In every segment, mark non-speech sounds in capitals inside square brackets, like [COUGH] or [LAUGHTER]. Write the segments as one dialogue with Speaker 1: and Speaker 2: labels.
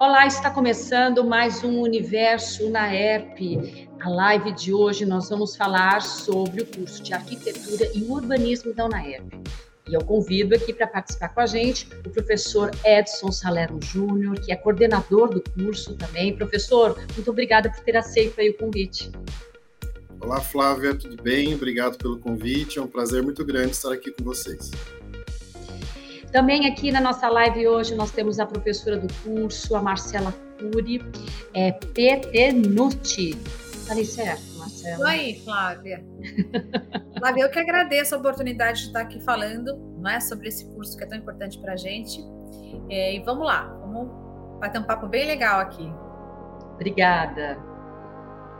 Speaker 1: Olá, está começando mais um Universo na ERP. A live de hoje nós vamos falar sobre o curso de Arquitetura e Urbanismo da UNAERP. E eu convido aqui para participar com a gente o professor Edson Salerno Júnior, que é coordenador do curso também. Professor, muito obrigada por ter aceito aí o convite.
Speaker 2: Olá, Flávia, tudo bem? Obrigado pelo convite. É um prazer muito grande estar aqui com vocês.
Speaker 1: Também aqui na nossa live hoje nós temos a professora do curso, a Marcela Cury, é, PT Nuti. Falei certo, Marcela?
Speaker 3: Oi, Flávia. [LAUGHS] Flávia, eu que agradeço a oportunidade de estar aqui falando não é, sobre esse curso que é tão importante para a gente. É, e vamos lá, vamos bater um papo bem legal aqui.
Speaker 1: Obrigada.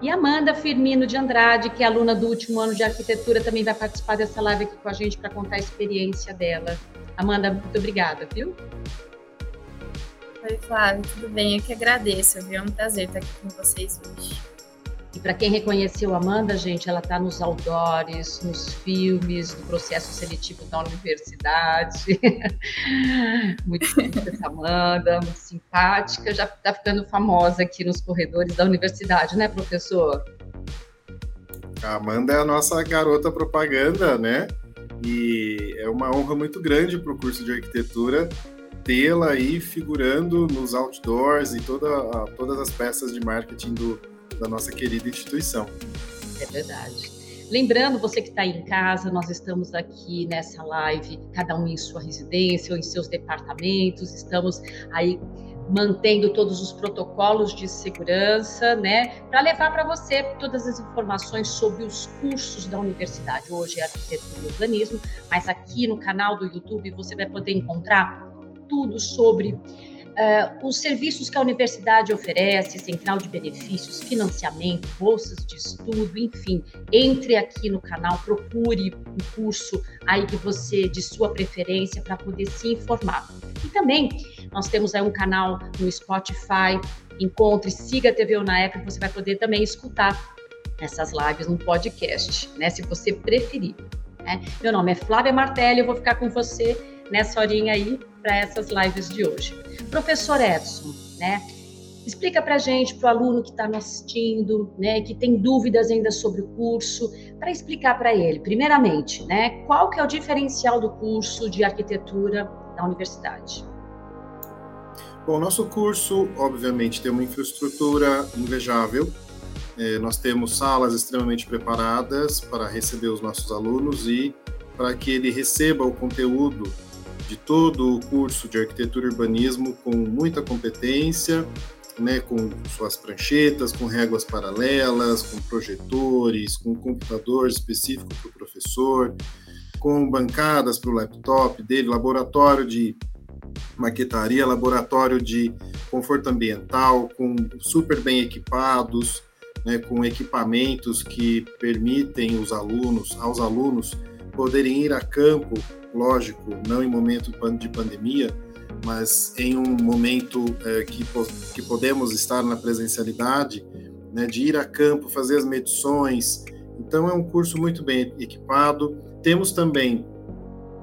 Speaker 1: E Amanda Firmino de Andrade, que é aluna do último ano de arquitetura, também vai participar dessa live aqui com a gente para contar a experiência dela. Amanda, muito obrigada, viu?
Speaker 4: Oi, Flávia, tudo bem? Eu que agradeço, viu? É um prazer estar aqui com vocês hoje.
Speaker 1: Para quem reconheceu a Amanda, gente, ela está nos outdoors, nos filmes, no processo seletivo da universidade. [LAUGHS] muito essa Amanda, muito simpática, já está ficando famosa aqui nos corredores da universidade, né, professor?
Speaker 2: A Amanda é a nossa garota propaganda, né? E é uma honra muito grande para o curso de arquitetura tê-la aí figurando nos outdoors e toda, todas as peças de marketing do, da nossa querida instituição.
Speaker 1: É verdade. Lembrando, você que está em casa, nós estamos aqui nessa live, cada um em sua residência ou em seus departamentos, estamos aí mantendo todos os protocolos de segurança, né, para levar para você todas as informações sobre os cursos da universidade. Hoje é arquitetura e urbanismo, mas aqui no canal do YouTube você vai poder encontrar tudo sobre Uh, os serviços que a universidade oferece, central de benefícios, financiamento, bolsas de estudo, enfim, entre aqui no canal, procure o curso aí que você de sua preferência para poder se informar. E também nós temos aí um canal no Spotify, encontre, siga a TV Unaep, você vai poder também escutar essas lives no podcast, né, se você preferir. Né? Meu nome é Flávia Martelli, eu vou ficar com você nessa horinha aí para essas lives de hoje. Professor Edson, né? Explica para gente, para o aluno que está nos assistindo, né, que tem dúvidas ainda sobre o curso, para explicar para ele, primeiramente, né, qual que é o diferencial do curso de arquitetura da universidade?
Speaker 2: Bom, nosso curso, obviamente, tem uma infraestrutura invejável. É, nós temos salas extremamente preparadas para receber os nossos alunos e para que ele receba o conteúdo de todo o curso de arquitetura e urbanismo com muita competência, né, com suas pranchetas, com réguas paralelas, com projetores, com computador específico para o professor, com bancadas para o laptop dele, laboratório de maquetaria, laboratório de conforto ambiental, com super bem equipados, né, com equipamentos que permitem os alunos, aos alunos poderem ir a campo lógico, não em momento de pandemia, mas em um momento é, que, que podemos estar na presencialidade, né, de ir a campo, fazer as medições. Então, é um curso muito bem equipado. Temos também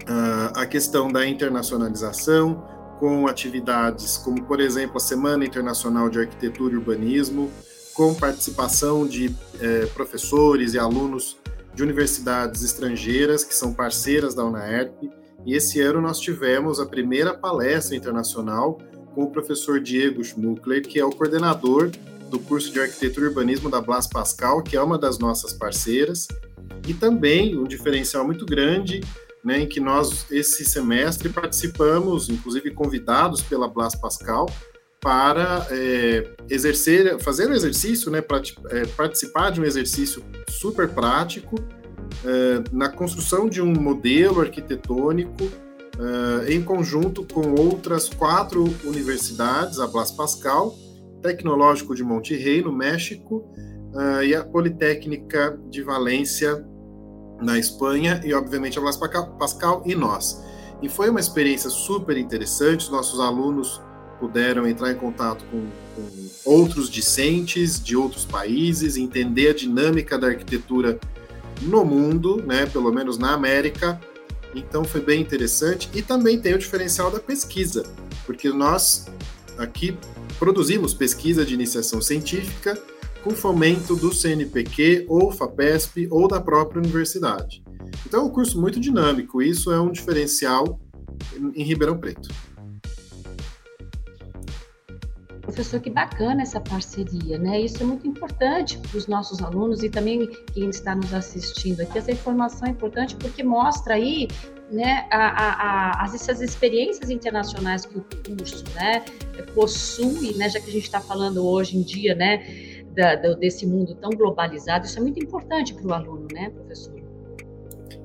Speaker 2: uh, a questão da internacionalização, com atividades como, por exemplo, a Semana Internacional de Arquitetura e Urbanismo, com participação de eh, professores e alunos de universidades estrangeiras que são parceiras da UNAERP. E esse ano nós tivemos a primeira palestra internacional com o professor Diego Schmuckler, que é o coordenador do curso de Arquitetura e Urbanismo da Blas Pascal, que é uma das nossas parceiras, e também um diferencial muito grande, né, em que nós, esse semestre, participamos, inclusive convidados pela Blas Pascal, para é, exercer, fazer um exercício, né, para é, participar de um exercício super prático é, na construção de um modelo arquitetônico é, em conjunto com outras quatro universidades, a Blas Pascal, Tecnológico de Monterrey, no México, é, e a Politécnica de Valência, na Espanha, e obviamente a Blas Pascal e nós. E foi uma experiência super interessante, os nossos alunos puderam entrar em contato com, com, outros discentes de outros países, entender a dinâmica da arquitetura no mundo, né, pelo menos na América. Então foi bem interessante e também tem o diferencial da pesquisa, porque nós aqui produzimos pesquisa de iniciação científica com fomento do CNPq ou FAPESP ou da própria universidade. Então é um curso muito dinâmico, isso é um diferencial em Ribeirão Preto.
Speaker 1: Professor, que bacana essa parceria, né? Isso é muito importante para os nossos alunos e também quem está nos assistindo aqui. Essa informação é importante porque mostra aí né, a, a, a, as, essas experiências internacionais que o curso né, possui, né, já que a gente está falando hoje em dia né, da, da, desse mundo tão globalizado, isso é muito importante para o aluno, né, professor?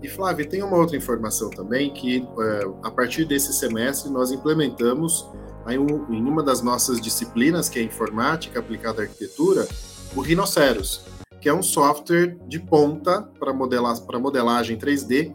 Speaker 2: E Flávia, tem uma outra informação também que é, a partir desse semestre nós implementamos em uma das nossas disciplinas, que é informática aplicada à arquitetura, o Rhinoceros, que é um software de ponta para modelar, modelagem 3D,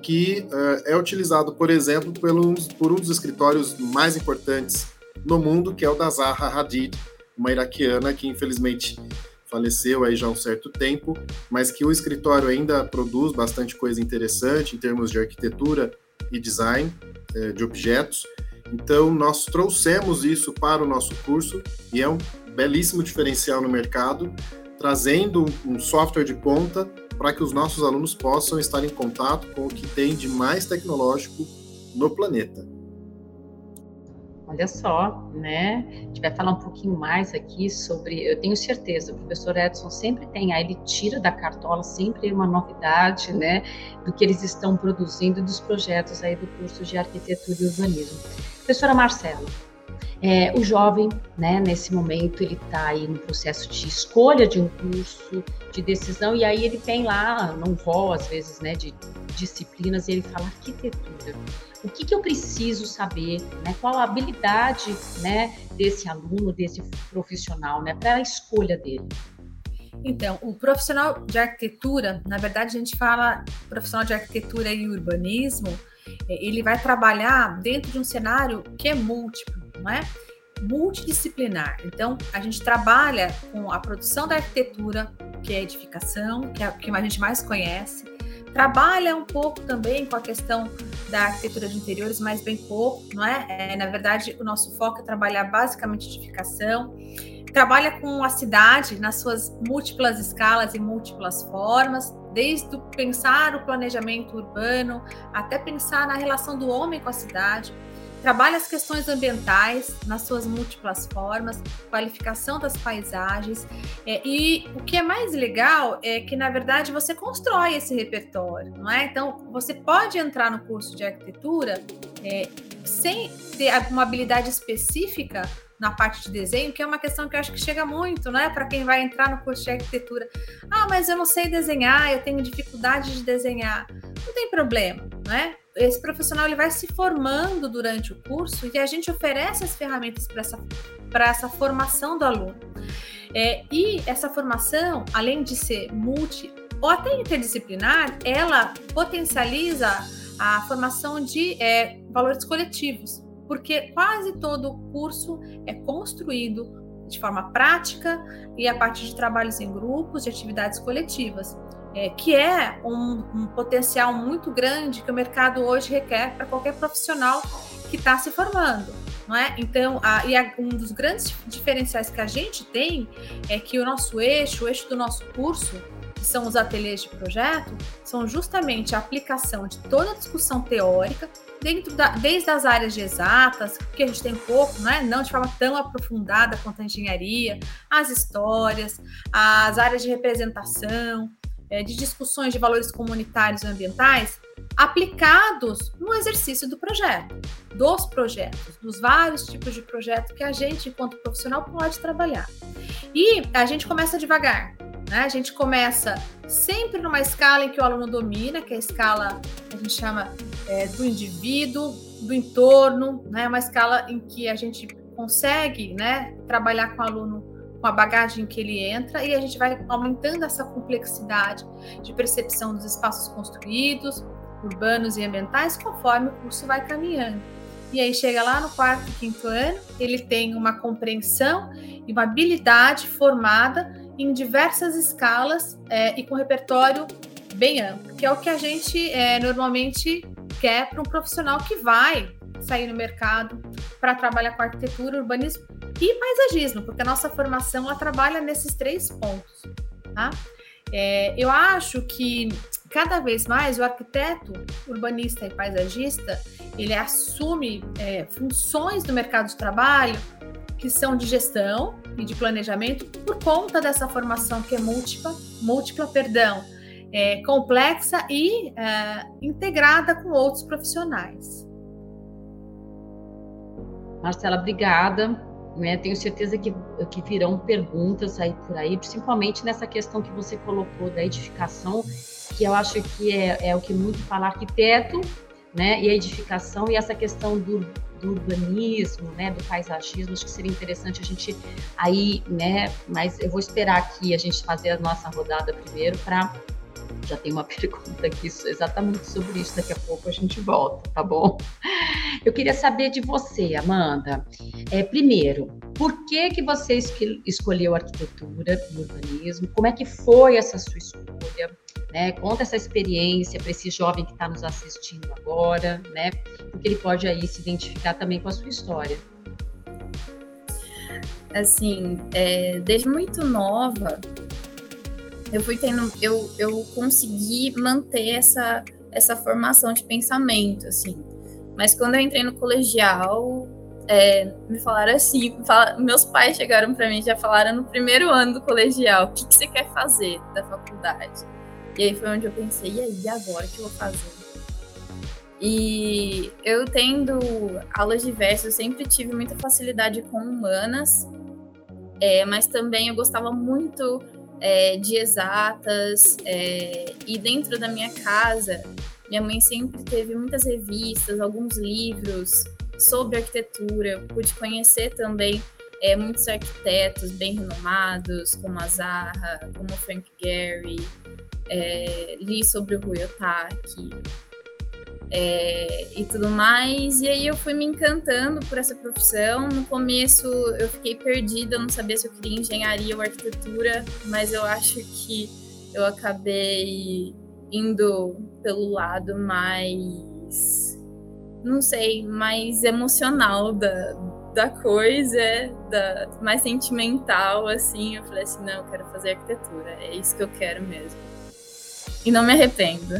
Speaker 2: que uh, é utilizado, por exemplo, pelos, por um dos escritórios mais importantes no mundo, que é o da Zaha Hadid, uma iraquiana que infelizmente faleceu aí já há um certo tempo, mas que o escritório ainda produz bastante coisa interessante em termos de arquitetura e design uh, de objetos. Então, nós trouxemos isso para o nosso curso e é um belíssimo diferencial no mercado, trazendo um software de ponta para que os nossos alunos possam estar em contato com o que tem de mais tecnológico no planeta.
Speaker 1: Olha só, né? A gente vai falar um pouquinho mais aqui sobre. Eu tenho certeza, o professor Edson sempre tem, aí ele tira da cartola sempre uma novidade, né? Do que eles estão produzindo, dos projetos aí do curso de arquitetura e urbanismo. Professora Marcela, é, o jovem, né, nesse momento, ele está aí no processo de escolha de um curso, de decisão, e aí ele tem lá, não rol, às vezes, né, de disciplinas, e ele fala arquitetura. O que, que eu preciso saber, né, qual a habilidade, né, desse aluno, desse profissional, né, para a escolha dele?
Speaker 3: Então, o profissional de arquitetura, na verdade, a gente fala profissional de arquitetura e urbanismo, é, ele vai trabalhar dentro de um cenário que é múltiplo, não é? Multidisciplinar. Então, a gente trabalha com a produção da arquitetura, que é a edificação, que é o que a gente mais conhece. Trabalha um pouco também com a questão da arquitetura de interiores, mas bem pouco, não é? é na verdade, o nosso foco é trabalhar basicamente edificação trabalha com a cidade nas suas múltiplas escalas e múltiplas formas, desde pensar o planejamento urbano até pensar na relação do homem com a cidade. Trabalha as questões ambientais nas suas múltiplas formas, qualificação das paisagens. É, e o que é mais legal é que, na verdade, você constrói esse repertório, não é? Então, você pode entrar no curso de arquitetura é, sem ter uma habilidade específica na parte de desenho, que é uma questão que eu acho que chega muito, né, para quem vai entrar no curso de arquitetura. Ah, mas eu não sei desenhar, eu tenho dificuldade de desenhar. Não tem problema, né? Esse profissional ele vai se formando durante o curso e a gente oferece as ferramentas para essa, essa formação do aluno. É, e essa formação, além de ser multi ou até interdisciplinar, ela potencializa a formação de é, valores coletivos porque quase todo o curso é construído de forma prática e a partir de trabalhos em grupos, de atividades coletivas, é, que é um, um, potencial muito grande que o mercado hoje requer para qualquer profissional que está se formando. Não é? Então, a, e a, um dos grandes diferenciais que a gente tem é que o nosso eixo, o eixo do nosso curso, que são os ateliês de projeto, são justamente a aplicação de toda a discussão teórica dentro da, desde as áreas de exatas, que a gente tem pouco, né? não de forma tão aprofundada quanto a engenharia, as histórias, as áreas de representação, é, de discussões de valores comunitários e ambientais, aplicados no exercício do projeto, dos projetos, dos vários tipos de projeto que a gente, enquanto profissional, pode trabalhar. E a gente começa devagar. Né? A gente começa sempre numa escala em que o aluno domina, que é a escala que a gente chama é, do indivíduo, do entorno, né? uma escala em que a gente consegue né, trabalhar com o aluno com a bagagem que ele entra e a gente vai aumentando essa complexidade de percepção dos espaços construídos, urbanos e ambientais conforme o curso vai caminhando. E aí chega lá no quarto, quinto ano, ele tem uma compreensão e uma habilidade formada em diversas escalas é, e com repertório bem amplo, que é o que a gente é, normalmente quer para um profissional que vai sair no mercado para trabalhar com arquitetura, urbanismo e paisagismo, porque a nossa formação ela trabalha nesses três pontos. Tá? É, eu acho que cada vez mais o arquiteto, urbanista e paisagista ele assume é, funções do mercado de trabalho que são de gestão e de planejamento por conta dessa formação que é múltipla, múltipla, perdão, é, complexa e é, integrada com outros profissionais.
Speaker 1: Marcela, obrigada. Né? Tenho certeza que, que virão perguntas aí por aí, principalmente nessa questão que você colocou da edificação, que eu acho que é, é o que muito fala arquiteto, né? E a edificação e essa questão do, do urbanismo, né, do paisagismo, acho que seria interessante a gente aí, né, mas eu vou esperar aqui a gente fazer a nossa rodada primeiro para já tem uma [LAUGHS] pergunta aqui exatamente sobre isso, daqui a pouco a gente volta, tá bom? Eu queria saber de você, Amanda. É, primeiro, por que que você escolheu arquitetura e urbanismo? Como é que foi essa sua escolha? Né? Conta essa experiência para esse jovem que está nos assistindo agora, né? Porque ele pode aí se identificar também com a sua história.
Speaker 4: Assim, é, desde muito nova, eu fui tendo, eu, eu consegui manter essa, essa formação de pensamento, assim. Mas quando eu entrei no colegial, é, me falaram assim, fala, meus pais chegaram para mim já falaram no primeiro ano do colegial, o que, que, você quer fazer da faculdade? E aí foi onde eu pensei, e aí, agora o que eu vou fazer? E eu tendo aulas diversas, eu sempre tive muita facilidade com humanas, é, mas também eu gostava muito é, de exatas. É, e dentro da minha casa, minha mãe sempre teve muitas revistas, alguns livros sobre arquitetura. Eu pude conhecer também é, muitos arquitetos bem renomados, como a Zaha, como o Frank Gehry. É, li sobre o Rui Otaki é, e tudo mais. E aí eu fui me encantando por essa profissão. No começo eu fiquei perdida, não sabia se eu queria engenharia ou arquitetura, mas eu acho que eu acabei indo pelo lado mais, não sei, mais emocional da, da coisa, da, mais sentimental, assim. Eu falei assim: não, eu quero fazer arquitetura, é isso que eu quero mesmo. E não me arrependo.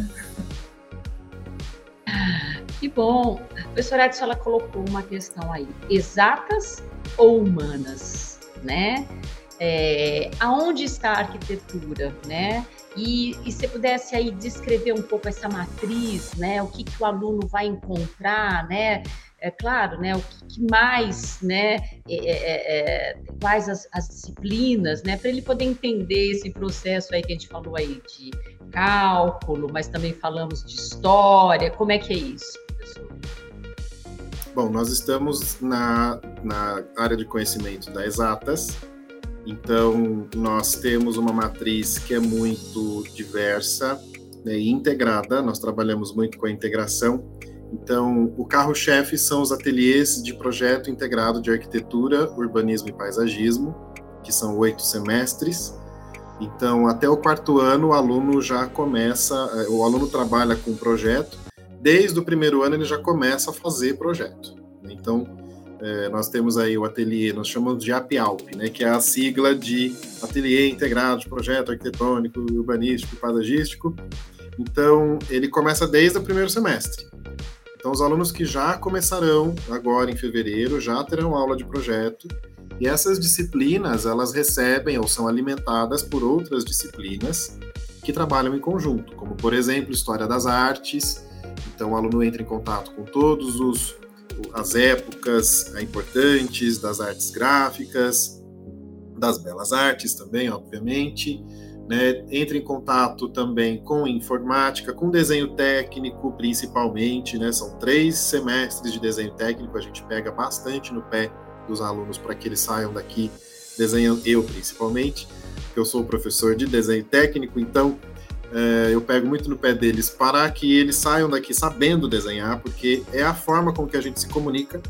Speaker 1: Que bom. A professora Edson, ela colocou uma questão aí. Exatas ou humanas, né? É, aonde está a arquitetura, né? E, e se pudesse aí descrever um pouco essa matriz, né? O que, que o aluno vai encontrar, né? É claro, né? O que, mais, né? É, é, é, é quais as, as disciplinas, né? Para ele poder entender esse processo aí que a gente falou aí de cálculo, mas também falamos de história. Como é que é isso, professor?
Speaker 2: Bom, nós estamos na, na área de conhecimento das exatas, então nós temos uma matriz que é muito diversa né, e integrada, nós trabalhamos muito com a integração. Então, o carro-chefe são os ateliês de projeto integrado de arquitetura, urbanismo e paisagismo, que são oito semestres. Então, até o quarto ano, o aluno já começa, eh, o aluno trabalha com projeto, desde o primeiro ano ele já começa a fazer projeto. Então, é, nós temos aí o ateliê, nós chamamos de APALP, né, que é a sigla de Ateliê Integrado de Projeto Arquitetônico, Urbanístico e Paisagístico. Então, ele começa desde o primeiro semestre. Então, os alunos que já começarão agora em fevereiro já terão aula de projeto e essas disciplinas, elas recebem ou são alimentadas por outras disciplinas que trabalham em conjunto, como por exemplo, História das Artes. Então o aluno entra em contato com todos os as épocas importantes das artes gráficas, das belas artes também, obviamente. Né? Entra em contato também com informática, com desenho técnico, principalmente. Né? São três semestres de desenho técnico, a gente pega bastante no pé dos alunos para que eles saiam daqui desenhando, eu principalmente, que eu sou professor de desenho técnico, então é, eu pego muito no pé deles para que eles saiam daqui sabendo desenhar, porque é a forma com que a gente se comunica.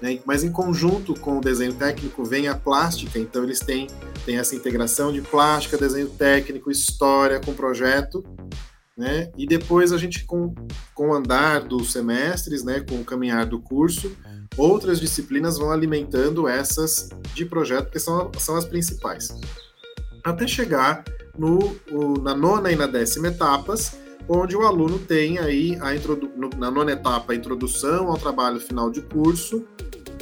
Speaker 2: Né? Mas em conjunto com o desenho técnico vem a plástica, então eles têm, têm essa integração de plástica, desenho técnico, história com projeto. né? E depois a gente, com, com o andar dos semestres, né, com o caminhar do curso, outras disciplinas vão alimentando essas de projeto, que são, são as principais. Até chegar no, o, na nona e na décima etapas, onde o aluno tem aí a introdu na nona etapa a introdução ao trabalho final de curso,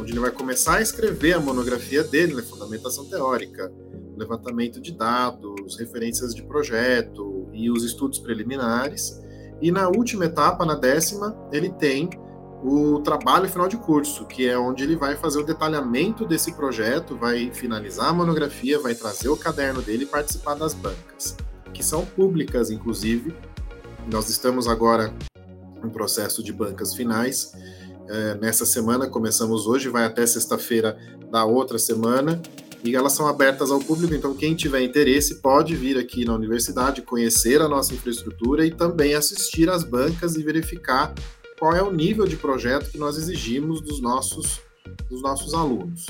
Speaker 2: onde ele vai começar a escrever a monografia dele, né, fundamentação teórica, levantamento de dados, referências de projeto e os estudos preliminares. E na última etapa, na décima, ele tem o trabalho final de curso, que é onde ele vai fazer o detalhamento desse projeto, vai finalizar a monografia, vai trazer o caderno dele e participar das bancas, que são públicas, inclusive. Nós estamos agora em processo de bancas finais. É, nessa semana, começamos hoje, vai até sexta-feira da outra semana, e elas são abertas ao público, então quem tiver interesse pode vir aqui na universidade, conhecer a nossa infraestrutura e também assistir às bancas e verificar qual é o nível de projeto que nós exigimos dos nossos, dos nossos alunos.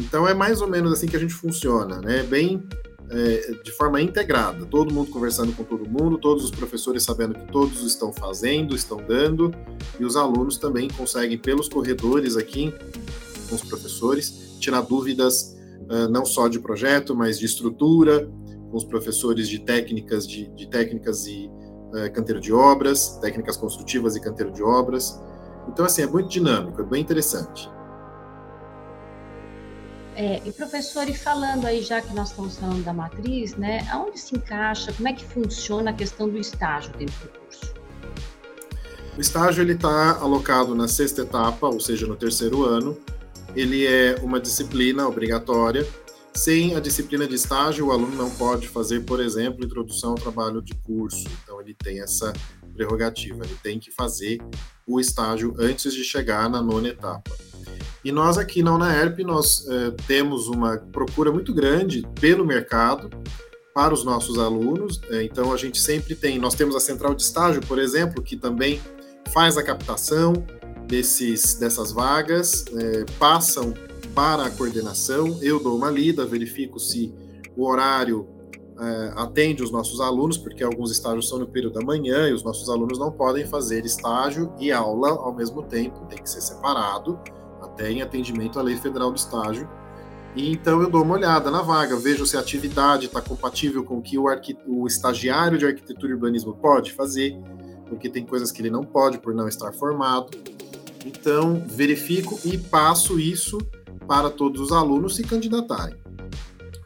Speaker 2: Então é mais ou menos assim que a gente funciona, né? Bem é, de forma integrada, todo mundo conversando com todo mundo, todos os professores sabendo que todos estão fazendo, estão dando, e os alunos também conseguem, pelos corredores aqui, com os professores, tirar dúvidas uh, não só de projeto, mas de estrutura, com os professores de técnicas, de, de técnicas e uh, canteiro de obras, técnicas construtivas e canteiro de obras. Então, assim, é muito dinâmico, é bem interessante.
Speaker 1: É, e professor, e falando aí, já que nós estamos falando da matriz, né, aonde se encaixa, como é que funciona a questão do estágio dentro do curso?
Speaker 2: O estágio ele está alocado na sexta etapa, ou seja, no terceiro ano. Ele é uma disciplina obrigatória. Sem a disciplina de estágio, o aluno não pode fazer, por exemplo, introdução ao trabalho de curso. Então, ele tem essa prerrogativa. Ele tem que fazer o estágio antes de chegar na nona etapa. E nós aqui na UNAERP, nós eh, temos uma procura muito grande pelo mercado para os nossos alunos. Eh, então, a gente sempre tem, nós temos a central de estágio, por exemplo, que também faz a captação desses, dessas vagas, eh, passam para a coordenação, eu dou uma lida, verifico se o horário atende os nossos alunos, porque alguns estágios são no período da manhã e os nossos alunos não podem fazer estágio e aula ao mesmo tempo, tem que ser separado até em atendimento à Lei Federal do Estágio. E então eu dou uma olhada na vaga, vejo se a atividade está compatível com o que o, o estagiário de arquitetura e urbanismo pode fazer, porque tem coisas que ele não pode por não estar formado. Então, verifico e passo isso para todos os alunos se candidatarem.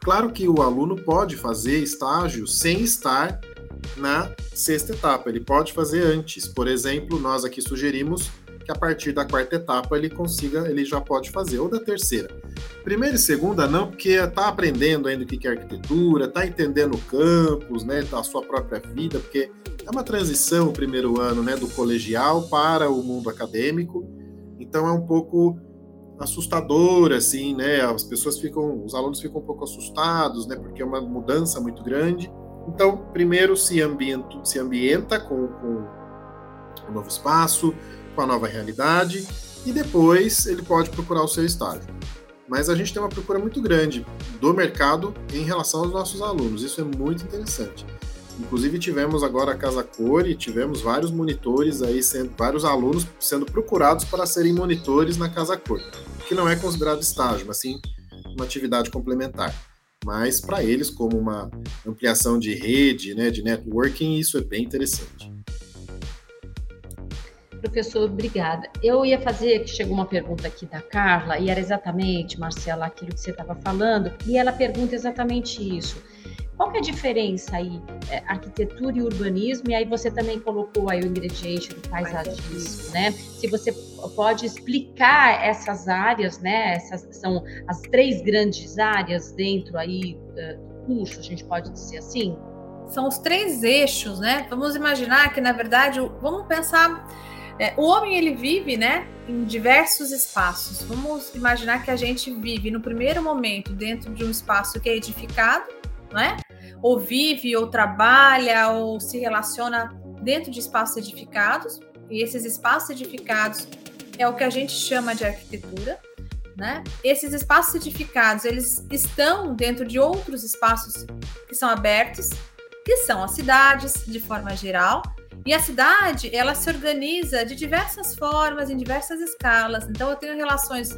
Speaker 2: Claro que o aluno pode fazer estágio sem estar na sexta etapa, ele pode fazer antes. Por exemplo, nós aqui sugerimos que a partir da quarta etapa ele consiga, ele já pode fazer, ou da terceira. Primeira e segunda não, porque está aprendendo ainda o que é arquitetura, está entendendo o campus, né, a sua própria vida, porque é uma transição o primeiro ano, né, do colegial para o mundo acadêmico. Então é um pouco assustador, assim, né? As pessoas ficam, os alunos ficam um pouco assustados, né? Porque é uma mudança muito grande. Então, primeiro se ambienta, se ambienta com, com o novo espaço, com a nova realidade e depois ele pode procurar o seu estágio. Mas a gente tem uma procura muito grande do mercado em relação aos nossos alunos, isso é muito interessante. Inclusive tivemos agora a Casa Cor e tivemos vários monitores aí, sendo, vários alunos sendo procurados para serem monitores na Casa Cor, que não é considerado estágio, mas sim uma atividade complementar. Mas para eles, como uma ampliação de rede, né, de networking, isso é bem interessante.
Speaker 1: Professor, obrigada. Eu ia fazer, que chegou uma pergunta aqui da Carla, e era exatamente, Marcela, aquilo que você estava falando, e ela pergunta exatamente isso. Qual que é a diferença aí, é, arquitetura e urbanismo? E aí você também colocou aí o ingrediente do paisagismo, né? Se você pode explicar essas áreas, né? Essas são as três grandes áreas dentro aí é, do curso, a gente pode dizer assim?
Speaker 3: São os três eixos, né? Vamos imaginar que, na verdade, vamos pensar é, o homem ele vive, né, em diversos espaços. Vamos imaginar que a gente vive no primeiro momento dentro de um espaço que é edificado, não é? Ou vive, ou trabalha, ou se relaciona dentro de espaços edificados. E esses espaços edificados é o que a gente chama de arquitetura, né? Esses espaços edificados, eles estão dentro de outros espaços que são abertos, que são as cidades, de forma geral, E a cidade, ela se organiza de diversas formas, em diversas escalas. Então, eu tenho relações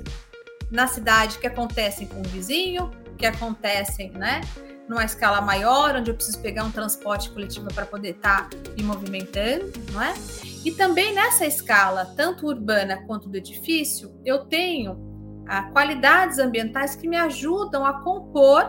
Speaker 3: na cidade que acontecem com o vizinho, que acontecem, né? Numa escala maior, onde eu preciso pegar um transporte coletivo para poder estar tá me movimentando, não é? E também nessa escala, tanto urbana quanto do edifício, eu tenho ah, qualidades ambientais que me ajudam a compor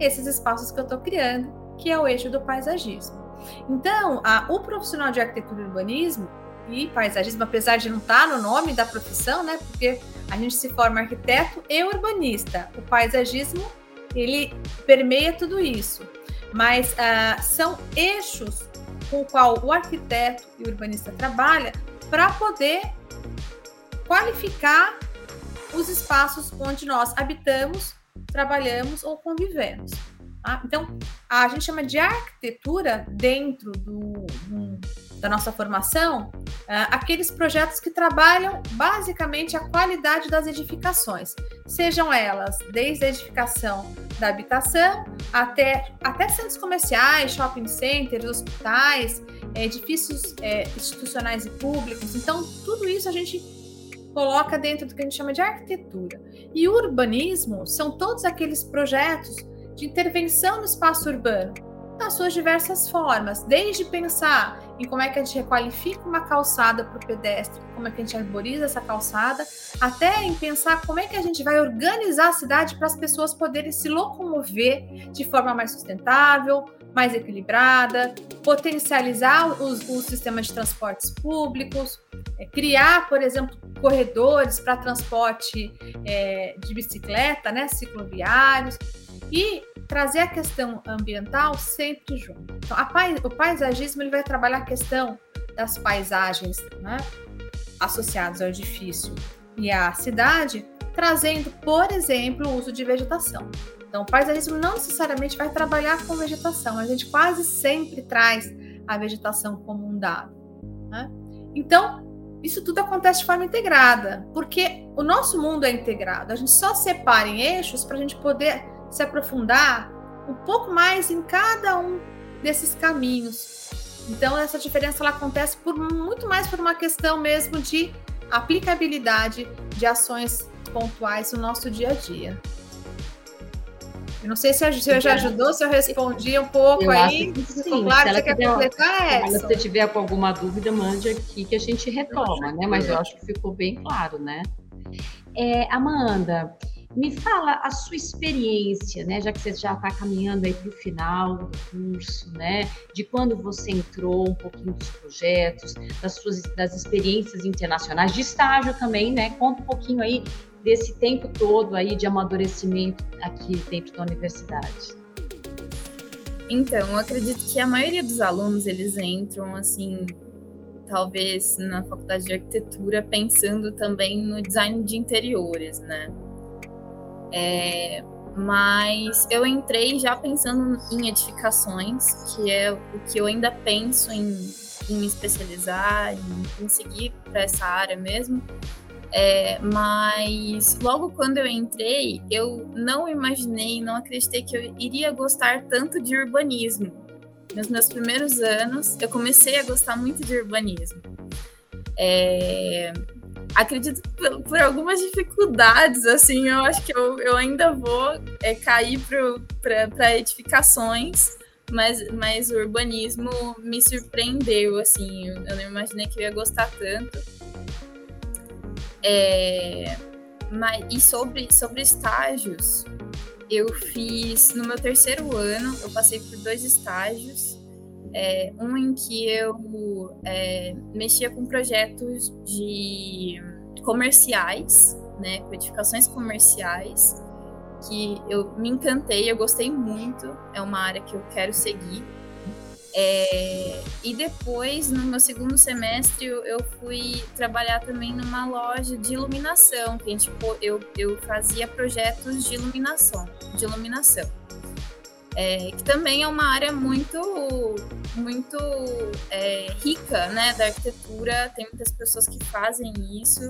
Speaker 3: esses espaços que eu estou criando, que é o eixo do paisagismo. Então, o profissional de arquitetura e urbanismo e paisagismo, apesar de não estar tá no nome da profissão, né? Porque a gente se forma arquiteto e urbanista. O paisagismo ele permeia tudo isso, mas uh, são eixos com o qual o arquiteto e o urbanista trabalha para poder qualificar os espaços onde nós habitamos, trabalhamos ou convivemos. Tá? Então, a gente chama de arquitetura dentro do, do da nossa formação uh, aqueles projetos que trabalham basicamente a qualidade das edificações, sejam elas desde a edificação da habitação até, até centros comerciais, shopping centers, hospitais, edifícios é, institucionais e públicos. Então, tudo isso a gente coloca dentro do que a gente chama de arquitetura. E urbanismo são todos aqueles projetos de intervenção no espaço urbano, nas suas diversas formas, desde pensar em como é que a gente requalifica uma calçada para o pedestre, como é que a gente arboriza essa calçada, até em pensar como é que a gente vai organizar a cidade para as pessoas poderem se locomover de forma mais sustentável, mais equilibrada, potencializar os, os sistemas de transportes públicos, é, criar, por exemplo, corredores para transporte é, de bicicleta, né, cicloviários, e trazer a questão ambiental sempre junto. Então, pais, o paisagismo ele vai trabalhar a questão das paisagens né, associadas ao edifício e à cidade, trazendo, por exemplo, o uso de vegetação. Então, o paisagismo não necessariamente vai trabalhar com vegetação, a gente quase sempre traz a vegetação como um dado. Né? Então, isso tudo acontece de forma integrada, porque o nosso mundo é integrado. A gente só separa em eixos para a gente poder se aprofundar um pouco mais em cada um desses caminhos. Então, essa diferença ela acontece por muito mais por uma questão mesmo de aplicabilidade de ações pontuais no nosso dia a dia. Eu não sei se eu já ajudou, se eu respondi um pouco
Speaker 1: eu
Speaker 3: aí.
Speaker 1: sim. Claro, se você quer completar, é. Se você tiver com alguma dúvida, mande aqui que a gente retoma, né? Mas eu acho que ficou bem claro, né? É, Amanda, me fala a sua experiência, né? Já que você já está caminhando aí para o final do curso, né? De quando você entrou, um pouquinho dos projetos, das suas das experiências internacionais, de estágio também, né? Conta um pouquinho aí desse tempo todo aí de amadurecimento aqui dentro da universidade.
Speaker 4: Então, eu acredito que a maioria dos alunos eles entram assim, talvez na faculdade de arquitetura pensando também no design de interiores, né? É, mas eu entrei já pensando em edificações, que é o que eu ainda penso em, em me especializar, em, em seguir para essa área mesmo. É, mas logo quando eu entrei, eu não imaginei, não acreditei que eu iria gostar tanto de urbanismo. Nos meus primeiros anos, eu comecei a gostar muito de urbanismo. É, acredito por, por, algumas dificuldades, assim, eu acho que eu, eu ainda vou é, cair para edificações, mas, mas o urbanismo me surpreendeu, assim, eu, eu não imaginei que eu ia gostar tanto. É, mas, e sobre, sobre estágios, eu fiz no meu terceiro ano, eu passei por dois estágios. É, um em que eu é, mexia com projetos de comerciais, né, codificações comerciais, que eu me encantei, eu gostei muito, é uma área que eu quero seguir. É, e depois, no meu segundo semestre, eu fui trabalhar também numa loja de iluminação, que a gente, eu, eu fazia projetos de iluminação, de iluminação é, que também é uma área muito, muito é, rica, né, da arquitetura. Tem muitas pessoas que fazem isso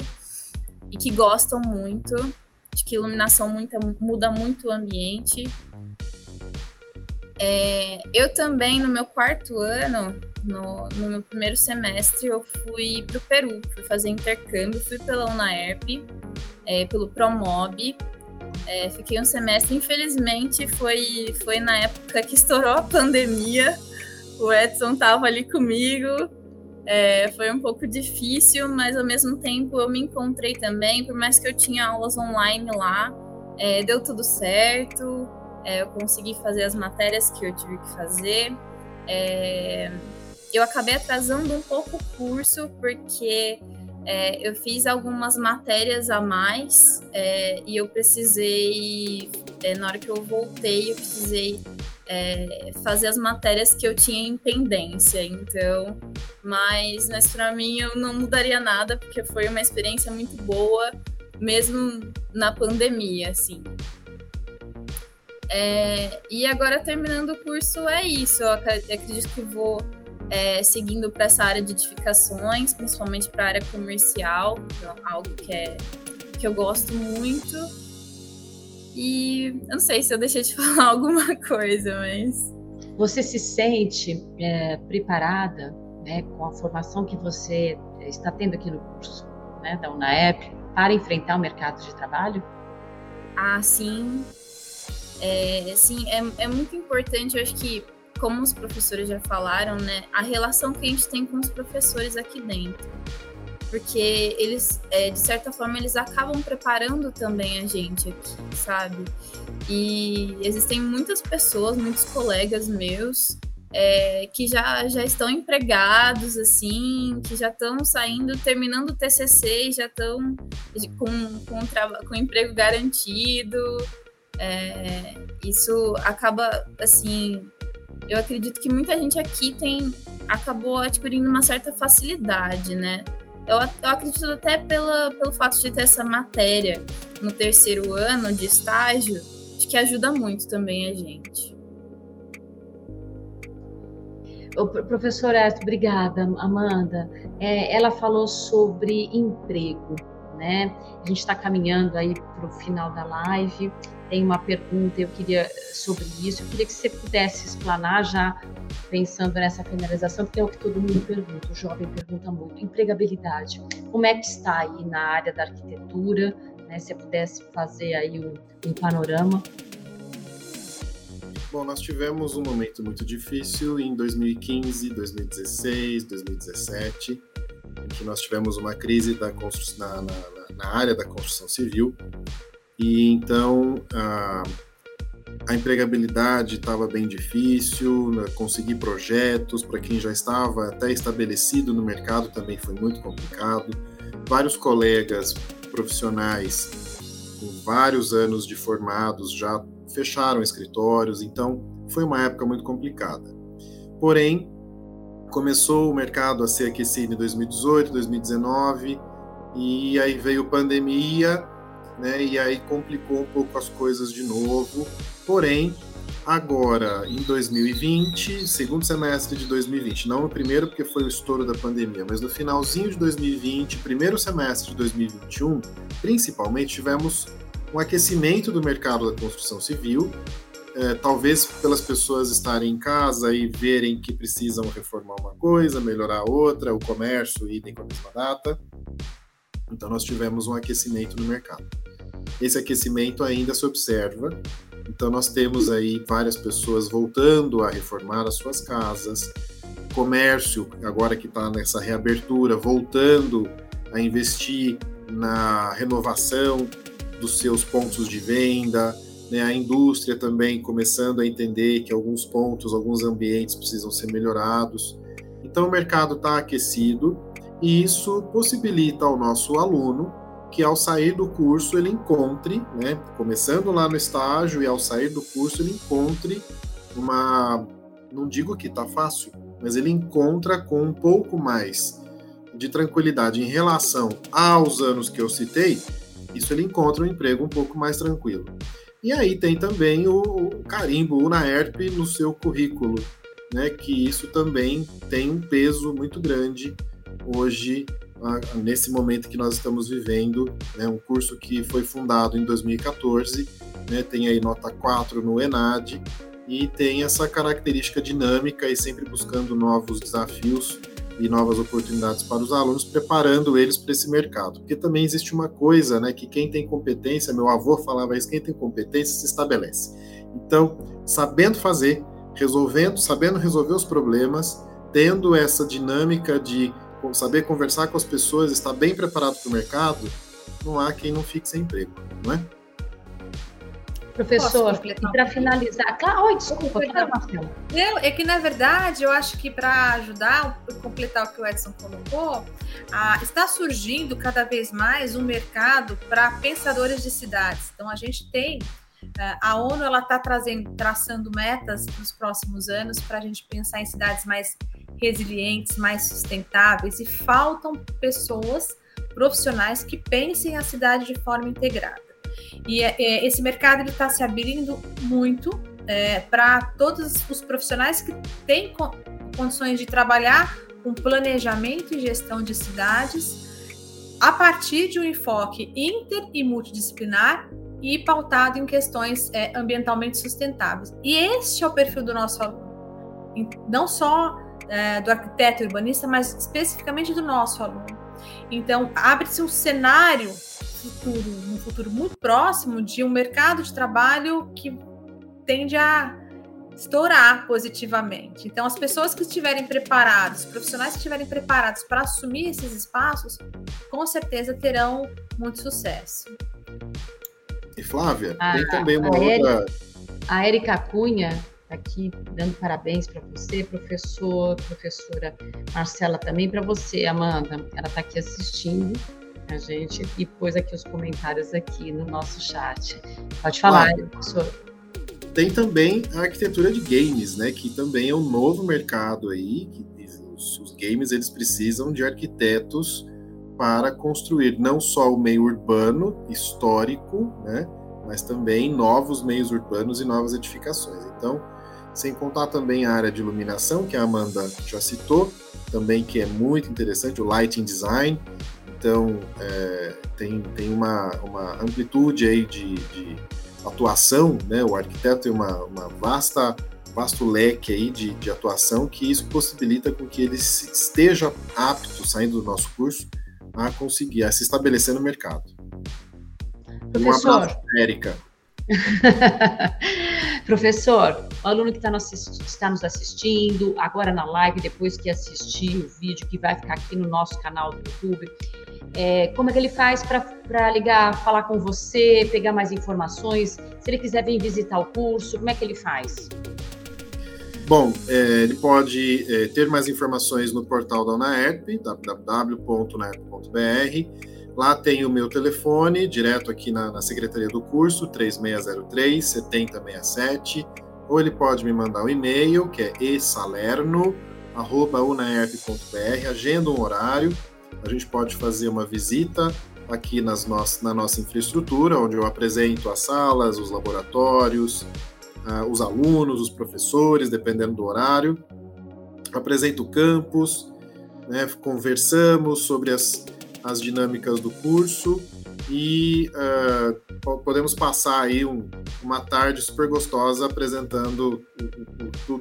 Speaker 4: e que gostam muito, de que iluminação muita, muda muito o ambiente. É, eu também, no meu quarto ano, no, no, meu primeiro semestre, eu fui para o Peru, fui fazer intercâmbio, fui pela UNAERP, é, pelo Promob. É, fiquei um semestre, infelizmente, foi, foi na época que estourou a pandemia. O Edson estava ali comigo, é, foi um pouco difícil, mas ao mesmo tempo eu me encontrei também, por mais que eu tinha aulas online lá, é, deu tudo certo, é, eu consegui fazer as matérias que eu tive que fazer. É, eu acabei atrasando um pouco o curso, porque é, eu fiz algumas matérias a mais é, e eu precisei, na hora que eu voltei, eu precisei é, fazer as matérias que eu tinha em pendência, então, mas, mas para mim eu não mudaria nada, porque foi uma experiência muito boa, mesmo na pandemia, assim. É, e agora terminando o curso é isso, eu acredito que vou é, seguindo para essa área de edificações, principalmente para a área comercial, então, algo que, é, que eu gosto muito e eu não sei se eu deixei de [LAUGHS] falar alguma coisa, mas.
Speaker 1: Você se sente é, preparada né, com a formação que você está tendo aqui no curso né, da UNAEP para enfrentar o mercado de trabalho?
Speaker 4: Ah, sim. É, sim, é, é muito importante, eu acho que, como os professores já falaram, né, a relação que a gente tem com os professores aqui dentro porque eles, é, de certa forma, eles acabam preparando também a gente aqui, sabe? E existem muitas pessoas, muitos colegas meus é, que já, já estão empregados, assim, que já estão saindo, terminando o TCC e já estão com, com, com emprego garantido. É, isso acaba, assim, eu acredito que muita gente aqui tem acabou adquirindo uma certa facilidade, né? Eu, eu acredito até pela, pelo fato de ter essa matéria no terceiro ano de estágio, acho que ajuda muito também a gente.
Speaker 1: Professor Erto, obrigada, Amanda. É, ela falou sobre emprego, né? A gente está caminhando aí para o final da live. Tem uma pergunta, eu queria sobre isso. Eu queria que você pudesse explanar já pensando nessa finalização, porque é o que todo mundo pergunta, o jovem pergunta muito, empregabilidade. Como é que está aí na área da arquitetura? Né, se você pudesse fazer aí um, um panorama.
Speaker 2: Bom, nós tivemos um momento muito difícil em 2015, 2016, 2017, em que nós tivemos uma crise da na, na, na área da construção civil, e então a, a empregabilidade estava bem difícil, né, conseguir projetos para quem já estava até estabelecido no mercado também foi muito complicado. Vários colegas profissionais com vários anos de formados já fecharam escritórios, então foi uma época muito complicada. Porém, começou o mercado a ser aquecido em 2018, 2019, e aí veio pandemia né? E aí complicou um pouco as coisas de novo. Porém, agora em 2020, segundo semestre de 2020, não no primeiro porque foi o estouro da pandemia, mas no finalzinho de 2020, primeiro semestre de 2021, principalmente tivemos um aquecimento do mercado da construção civil, é, talvez pelas pessoas estarem em casa e verem que precisam reformar uma coisa, melhorar outra, o comércio idem com a mesma data. Então nós tivemos um aquecimento no mercado. Esse aquecimento ainda se observa, então nós temos aí várias pessoas voltando a reformar as suas casas, comércio agora que está nessa reabertura voltando a investir na renovação dos seus pontos de venda, né? a indústria também começando a entender que alguns pontos, alguns ambientes precisam ser melhorados. Então o mercado está aquecido e isso possibilita ao nosso aluno que ao sair do curso ele encontre, né, começando lá no estágio e ao sair do curso ele encontre uma, não digo que está fácil, mas ele encontra com um pouco mais de tranquilidade em relação aos anos que eu citei, isso ele encontra um emprego um pouco mais tranquilo. E aí tem também o, o carimbo, o NAERP no seu currículo, né, que isso também tem um peso muito grande hoje, nesse momento que nós estamos vivendo, né, um curso que foi fundado em 2014, né, tem aí nota 4 no ENAD, e tem essa característica dinâmica e sempre buscando novos desafios e novas oportunidades para os alunos, preparando eles para esse mercado. Porque também existe uma coisa, né, que quem tem competência, meu avô falava isso, quem tem competência se estabelece. Então, sabendo fazer, resolvendo, sabendo resolver os problemas, tendo essa dinâmica de saber conversar com as pessoas, estar bem preparado para o mercado, não há quem não fique sem emprego, não é?
Speaker 1: Professor, para finalizar, claro, oi, desculpa, claro,
Speaker 3: Marcelo. é que na verdade eu acho que para ajudar, completar o que o Edson colocou, ah, está surgindo cada vez mais um mercado para pensadores de cidades. Então a gente tem eh, a ONU ela está trazendo, traçando metas para os próximos anos para a gente pensar em cidades mais resilientes, mais sustentáveis e faltam pessoas profissionais que pensem a cidade de forma integrada. E é, é, esse mercado está se abrindo muito é, para todos os profissionais que têm co condições de trabalhar com planejamento e gestão de cidades a partir de um enfoque inter e multidisciplinar e pautado em questões é, ambientalmente sustentáveis. E este é o perfil do nosso aluno, não só é, do arquiteto urbanista, mas especificamente do nosso aluno. Então, abre-se um cenário futuro, no futuro muito próximo, de um mercado de trabalho que tende a estourar positivamente. Então, as pessoas que estiverem preparadas, os profissionais que estiverem preparados para assumir esses espaços, com certeza terão muito sucesso.
Speaker 2: E Flávia, a, tem também uma a outra.
Speaker 1: a Érica Cunha aqui dando parabéns para você, professor, professora Marcela, também para você, Amanda. Ela está aqui assistindo a gente e pôs aqui os comentários aqui no nosso chat. Pode falar, ah, professor.
Speaker 2: Tem também a arquitetura de games, né? Que também é um novo mercado aí. Que os, os games eles precisam de arquitetos para construir não só o meio urbano histórico, né? Mas também novos meios urbanos e novas edificações. Então, sem contar também a área de iluminação, que a Amanda já citou, também que é muito interessante, o lighting design, então, é, tem, tem uma, uma amplitude aí de, de atuação, né? O arquiteto tem uma, uma vasta vasto leque aí de, de atuação que isso possibilita com que ele esteja apto, saindo do nosso curso, a conseguir, a se estabelecer no mercado.
Speaker 1: Professor. Um abraço, Érica. [LAUGHS] Professor, o aluno que está nos, está nos assistindo, agora na live, depois que assistir o vídeo que vai ficar aqui no nosso canal do YouTube, é, como é que ele faz para ligar, falar com você, pegar mais informações? Se ele quiser vir visitar o curso, como é que ele faz?
Speaker 2: Bom, é, ele pode é, ter mais informações no portal da UNAERP, www.unaerp.br. Lá tem o meu telefone, direto aqui na, na Secretaria do Curso, 3603-7067. Ou ele pode me mandar um e-mail, que é esalerno.unaerp.br, agenda um horário a gente pode fazer uma visita aqui nas no na nossa infraestrutura, onde eu apresento as salas, os laboratórios, uh, os alunos, os professores, dependendo do horário. Apresento o campus, né, conversamos sobre as, as dinâmicas do curso e uh, podemos passar aí um, uma tarde super gostosa apresentando,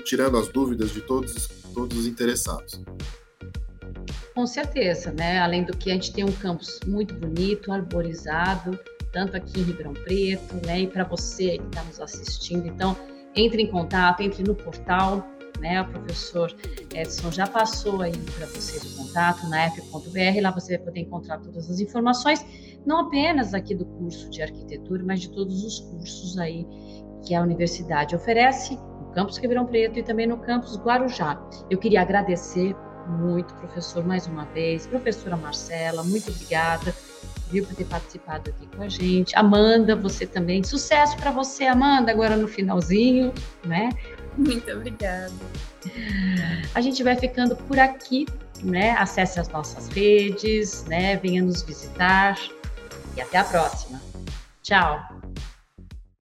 Speaker 2: tirando as dúvidas de todos, todos os interessados.
Speaker 1: Com certeza, né? Além do que a gente tem um campus muito bonito, arborizado, tanto aqui em Ribeirão Preto, né? E para você que está nos assistindo, então entre em contato, entre no portal, né? O professor Edson já passou aí para vocês o contato na f.br, lá você vai poder encontrar todas as informações, não apenas aqui do curso de arquitetura, mas de todos os cursos aí que a universidade oferece no campus Ribeirão Preto e também no campus Guarujá. Eu queria agradecer muito, professor, mais uma vez. Professora Marcela, muito obrigada, viu, por ter participado aqui com a gente. Amanda, você também. Sucesso para você, Amanda, agora no finalzinho, né?
Speaker 4: Muito obrigada.
Speaker 1: A gente vai ficando por aqui, né? Acesse as nossas redes, né? Venha nos visitar e até a próxima. Tchau.